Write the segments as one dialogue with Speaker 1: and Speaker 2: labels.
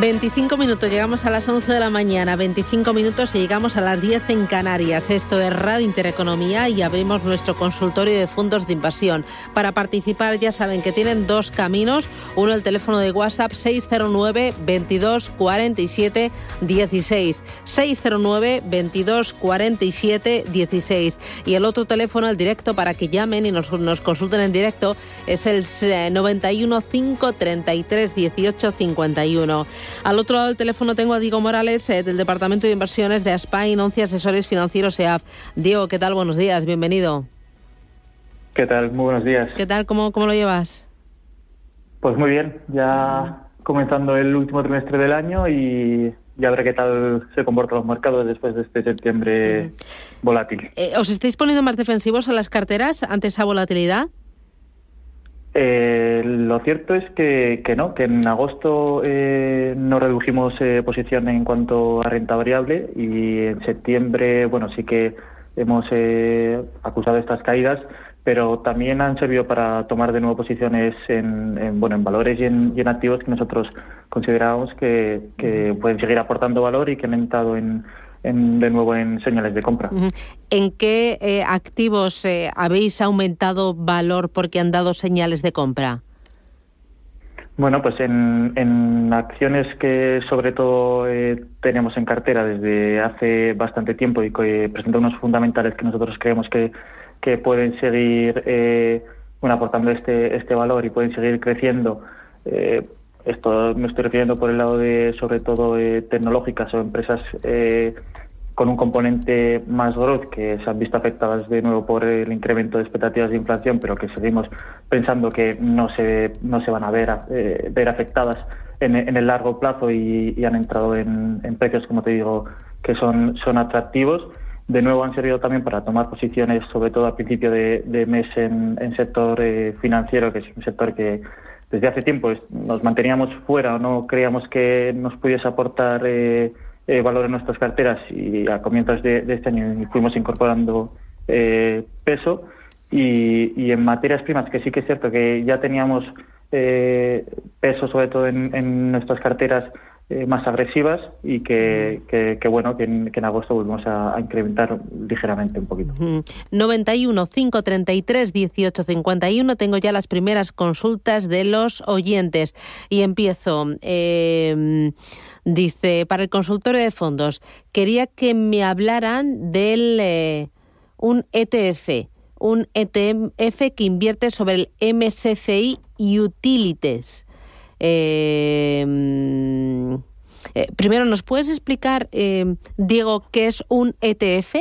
Speaker 1: 25 minutos, llegamos a las 11 de la mañana, 25 minutos y llegamos a las 10 en Canarias. Esto es Radio Intereconomía y abrimos nuestro consultorio de fondos de inversión. Para participar ya saben que tienen dos caminos, uno el teléfono de WhatsApp 609 22 47 16, 609 22 47 16 y el otro teléfono, el directo para que llamen y nos, nos consulten en directo es el 91 533 18 51. Al otro lado del teléfono tengo a Diego Morales eh, del Departamento de Inversiones de Aspain, 11 Asesores Financieros EAF. Diego, ¿qué tal? Buenos días, bienvenido.
Speaker 2: ¿Qué tal? Muy buenos días.
Speaker 1: ¿Qué tal? ¿Cómo, cómo lo llevas?
Speaker 2: Pues muy bien, ya comenzando el último trimestre del año y ya veré qué tal se comportan los mercados después de este septiembre volátil.
Speaker 1: Eh, ¿Os estáis poniendo más defensivos a las carteras ante esa volatilidad?
Speaker 2: Eh, lo cierto es que, no, que en agosto eh, no redujimos eh, posición en cuanto a renta variable y en septiembre, bueno, sí que hemos eh, acusado estas caídas, pero también han servido para tomar de nuevo posiciones en, bueno, en valores y en, activos que nosotros considerábamos que, que pueden seguir aportando valor y que han entrado en de nuevo en señales de compra.
Speaker 1: ¿En qué eh, activos eh, habéis aumentado valor porque han dado señales de compra?
Speaker 2: Bueno, pues en, acciones que sobre todo eh, tenemos en cartera desde hace bastante tiempo y que presentan unos fundamentales que nosotros creemos que, que pueden seguir bueno, aportando este, este valor y pueden seguir creciendo. Esto me estoy refiriendo por el lado de, sobre todo, tecnológicas o empresas con un componente más growth que se han visto afectadas de nuevo por el incremento de expectativas de inflación, pero que seguimos pensando que no se, no se van a ver, eh, ver afectadas en, el largo plazo y, han entrado en, precios, como te digo, que son, son atractivos. De nuevo han servido también para tomar posiciones, sobre todo a principio de, mes en, sector eh, financiero, que es un sector que desde hace tiempo nos manteníamos fuera o no creíamos que nos pudiese aportar eh, eh, valor en nuestras carteras y a comienzos de, este año fuimos incorporando eh, peso y, en materias primas que sí que es cierto que ya teníamos peso sobre todo en, nuestras carteras eh, más agresivas y que, bueno que en, agosto volvemos a, incrementar ligeramente un poquito.
Speaker 1: 91 533 18 51 tengo ya las primeras consultas de los oyentes y empiezo eh, Dice, para el consultorio de fondos, quería que me hablaran del eh, un ETF, un ETF que invierte sobre el MSCI Utilities. Eh, eh, primero, ¿nos puedes explicar, Diego, qué es un ETF?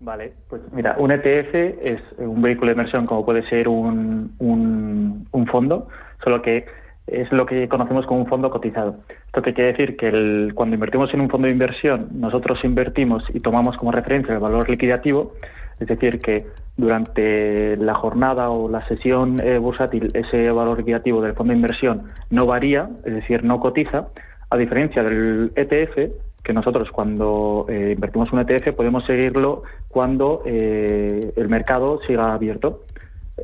Speaker 2: Vale, pues mira, un ETF es un vehículo de inversión como puede ser un, un, un fondo, solo que es lo que conocemos como un fondo cotizado. Esto que quiere decir que cuando invertimos en un fondo de inversión, nosotros invertimos y tomamos como referencia el valor liquidativo, es decir, que durante la jornada o la sesión eh, bursátil ese valor liquidativo del fondo de inversión no varía, es decir, no cotiza, a diferencia del ETF, que nosotros cuando eh, invertimos un ETF podemos seguirlo cuando eh, el mercado siga abierto.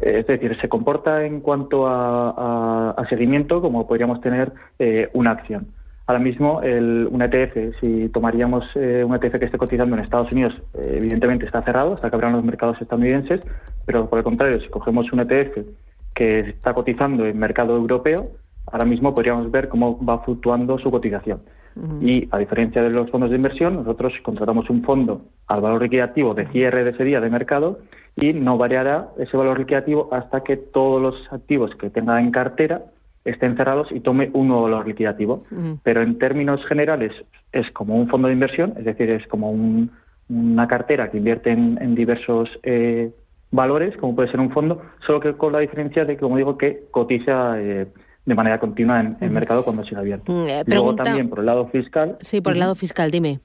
Speaker 2: Es decir, se comporta en cuanto a, seguimiento como podríamos tener eh, una acción. Ahora mismo, el, un ETF, si tomaríamos eh, un ETF que esté cotizando en Estados Unidos, eh, evidentemente está cerrado hasta que abran los mercados estadounidenses, pero por el contrario, si cogemos un ETF que está cotizando en mercado europeo, ahora mismo podríamos ver cómo va fluctuando su cotización. Y a diferencia de los fondos de inversión, nosotros contratamos un fondo al valor liquidativo de cierre de ese día de mercado y no variará ese valor liquidativo hasta que todos los activos que tenga en cartera estén cerrados y tome un nuevo valor liquidativo. Pero en términos generales es como un fondo de inversión, es decir, es como una cartera que invierte en, diversos eh, valores, como puede ser un fondo, solo que con la diferencia de que, como digo, que cotiza eh, de manera continua en el mercado cuando sigue abierto.
Speaker 1: Eh,
Speaker 2: Luego también por el lado fiscal.
Speaker 1: Sí, por el lado fiscal, dime.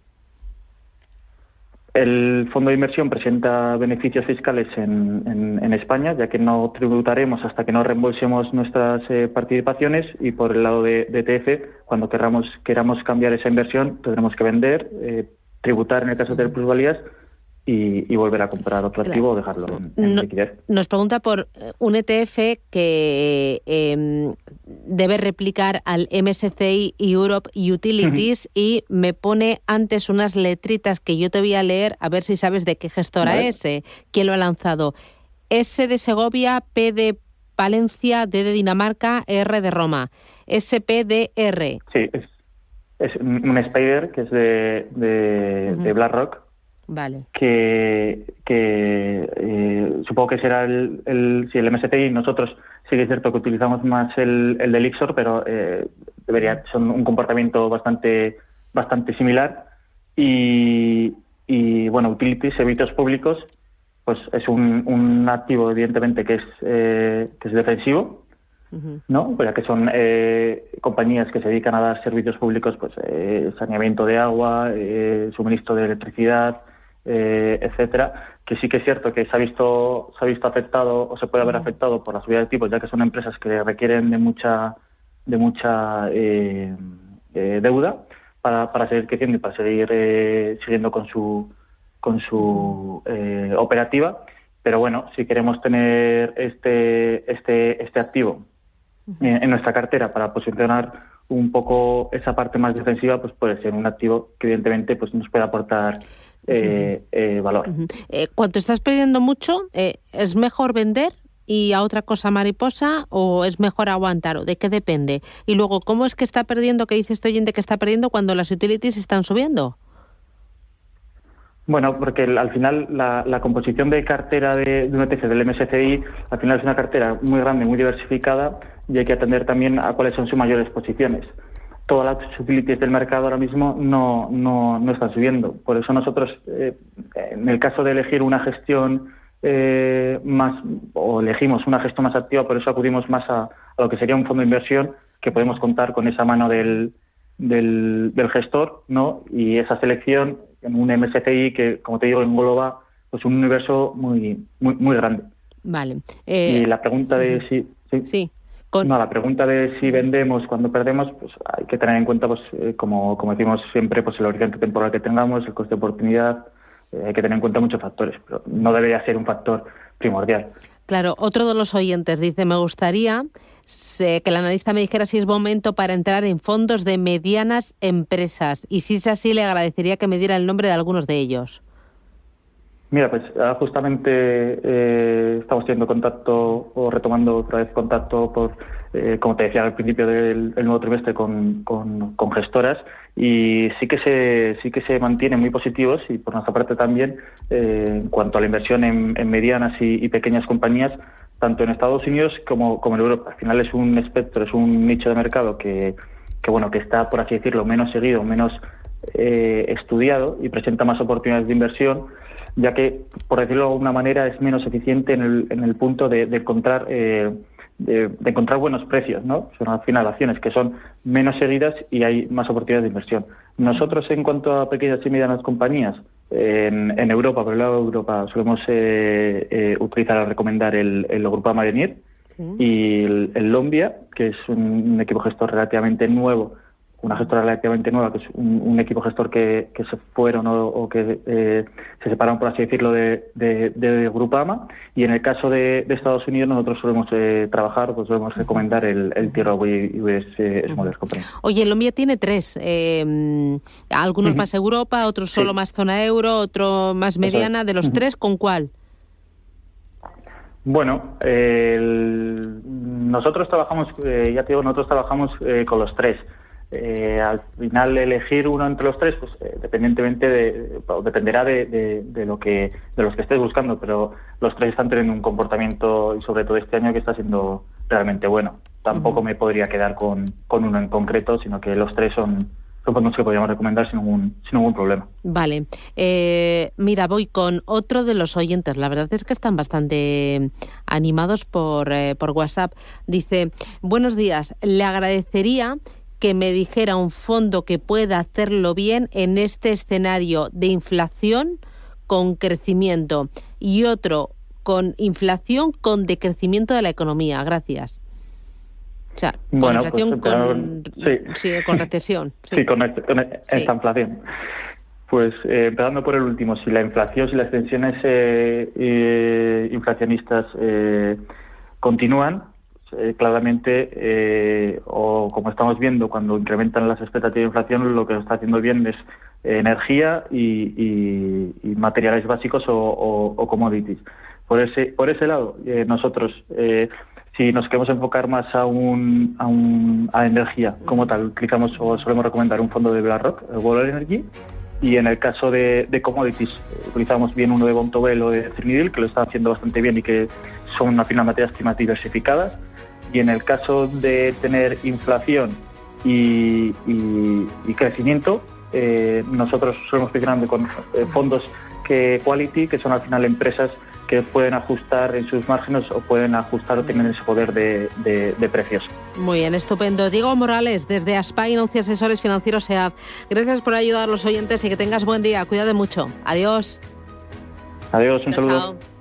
Speaker 2: El fondo de inversión presenta beneficios fiscales en, España, ya que no tributaremos hasta que no reembolsemos nuestras eh, participaciones y por el lado de, de TF, cuando queramos, queramos cambiar esa inversión, tendremos que vender, eh, tributar en el caso de plusvalías y, volver a comprar otro activo o dejarlo en, liquidez.
Speaker 1: Nos pregunta por eh, un ETF que em, debe replicar al MSCI Europe Utilities y me pone antes unas letritas que yo te voy a leer a ver si sabes de qué gestora es, eh, quién lo ha lanzado. S de Segovia, P de Palencia, D de Dinamarca, R de Roma. SPDR.
Speaker 2: Sí, es, un Spider que es de, de BlackRock
Speaker 1: Vale.
Speaker 2: Que, que eh, supongo que será el, el, si el MSTI, nosotros sí que es cierto que utilizamos más el, el del Ixor, pero eh, debería, son un comportamiento bastante, bastante similar. Y, y bueno, utilities, servicios públicos, pues es un, un activo evidentemente que es, eh, que es defensivo, ¿no? Pues ya que son eh, compañías que se dedican a dar servicios públicos, pues eh, saneamiento de agua, eh, suministro de electricidad, eh, etcétera, que sí que es cierto que se ha visto se ha visto afectado o se puede haber afectado por la subida de tipos, ya que son empresas que requieren de mucha de mucha eh, eh, deuda para, para seguir creciendo y para seguir siguiendo con su con su operativa. Pero bueno, si queremos tener este este este activo en nuestra cartera para posicionar un poco esa parte más defensiva, pues puede ser un activo que evidentemente pues nos puede aportar eh, eh, valor.
Speaker 1: Eh, cuando estás perdiendo mucho, ¿es mejor vender y a otra cosa mariposa o es mejor aguantar o de qué depende? Y luego, ¿cómo es que está perdiendo, que dice este oyente que está perdiendo cuando las utilities están subiendo?
Speaker 2: Bueno, porque al final la, composición de cartera de, de un ETF del MSCI al final es una cartera muy grande, muy diversificada y hay que atender también a cuáles son sus mayores posiciones todas las utilities del mercado ahora mismo no, no, no están subiendo. Por eso nosotros, eh, en el caso de elegir una gestión eh, más, o elegimos una gestión más activa, por eso acudimos más a, lo que sería un fondo de inversión, que podemos contar con esa mano del, del, gestor, ¿no? Y esa selección en un MSCI que, como te digo, engloba pues un universo muy, muy, muy grande.
Speaker 1: Vale.
Speaker 2: y la pregunta de si...
Speaker 1: sí.
Speaker 2: No, la pregunta de si vendemos cuando perdemos, pues hay que tener en cuenta, pues eh, como, como decimos siempre, pues el horizonte temporal que tengamos, el coste de oportunidad, eh, hay que tener en cuenta muchos factores, pero no debería ser un factor primordial.
Speaker 1: Claro, otro de los oyentes dice, me gustaría que el analista me dijera si es momento para entrar en fondos de medianas empresas y si es así le agradecería que me diera el nombre de algunos de ellos.
Speaker 2: Mira, pues ah, justamente eh, estamos teniendo contacto o retomando otra vez contacto por, eh, como te decía al principio del, nuevo trimestre, con, con, gestoras y sí que se sí que se mantienen muy positivos y por nuestra parte también eh, en cuanto a la inversión en, medianas y, pequeñas compañías tanto en Estados Unidos como, como en Europa. Al final es un espectro, es un nicho de mercado que, que bueno que está por así decirlo menos seguido, menos estudiado y presenta más oportunidades de inversión ya que, por decirlo de alguna manera, es menos eficiente en el, en el punto de, encontrar eh, de, encontrar buenos precios, ¿no? Son al final acciones que son menos seguidas y hay más oportunidades de inversión. Nosotros, en cuanto a pequeñas y medianas compañías, en, en Europa, por el lado de Europa, solemos eh, eh, utilizar o recomendar el, el Grupo Marenir y el, el Lombia, que es un equipo gestor relativamente nuevo una gestora relativamente nueva, que es un, equipo gestor que, se fueron o, que eh, se separaron, por así decirlo, de, de, Grupama. Y en el caso de, Estados Unidos, nosotros solemos eh, trabajar, pues solemos recomendar el, el Tier US eh, Small Company.
Speaker 1: Oye, el Lombia tiene tres. Em, algunos más Europa, otros solo más zona euro, otro más mediana. De los tres, ¿con cuál?
Speaker 2: Bueno, nosotros trabajamos, ya te digo, nosotros trabajamos con los tres. Eh, al final elegir uno entre los tres, pues eh, dependientemente de, dependerá de, lo que de los que estés buscando, pero los tres están teniendo un comportamiento y sobre todo este año que está siendo realmente bueno. Tampoco me podría quedar con, uno en concreto, sino que los tres son son que podríamos recomendar sin ningún, sin ningún problema.
Speaker 1: Vale. Eh, mira, voy con otro de los oyentes. La verdad es que están bastante animados por, por WhatsApp. Dice, buenos días, le agradecería que me dijera un fondo que pueda hacerlo bien en este escenario de inflación con crecimiento y otro con inflación con decrecimiento de la economía. Gracias. O sea, con
Speaker 2: Bueno,
Speaker 1: inflación
Speaker 2: pues,
Speaker 1: con,
Speaker 2: sí.
Speaker 1: sí, con recesión.
Speaker 2: Sí, con, este- con esta inflación. Pues eh, empezando por el último, si la inflación, si las tensiones eh, eh, inflacionistas eh, continúan, eh, claramente, eh, o como estamos viendo, cuando incrementan las expectativas de inflación, lo que está haciendo bien es eh, energía y, materiales básicos o, commodities. Por ese, por ese lado, eh, nosotros, si nos queremos enfocar más a, un, a, un, a energía como tal, utilizamos o solemos recomendar un fondo de BlackRock, el World Energy, y en el caso de, commodities, utilizamos bien uno de Bontobel o de Trinidad, que lo están haciendo bastante bien y que son al final materias primas diversificadas. Y en el caso de tener inflación y, y- y crecimiento, eh, nosotros solemos funcionando con eh, fondos que quality, que son al final empresas que pueden ajustar en sus márgenes o pueden ajustar o tienen ese poder de, de- de precios.
Speaker 1: Muy bien, estupendo. Diego Morales, desde Aspay, Anuncia Asesores Financieros SEAD. Gracias por ayudar a los oyentes y que tengas buen día. Cuídate mucho. Adiós.
Speaker 2: Adiós, un
Speaker 1: Chao,
Speaker 2: saludo.
Speaker 1: chao.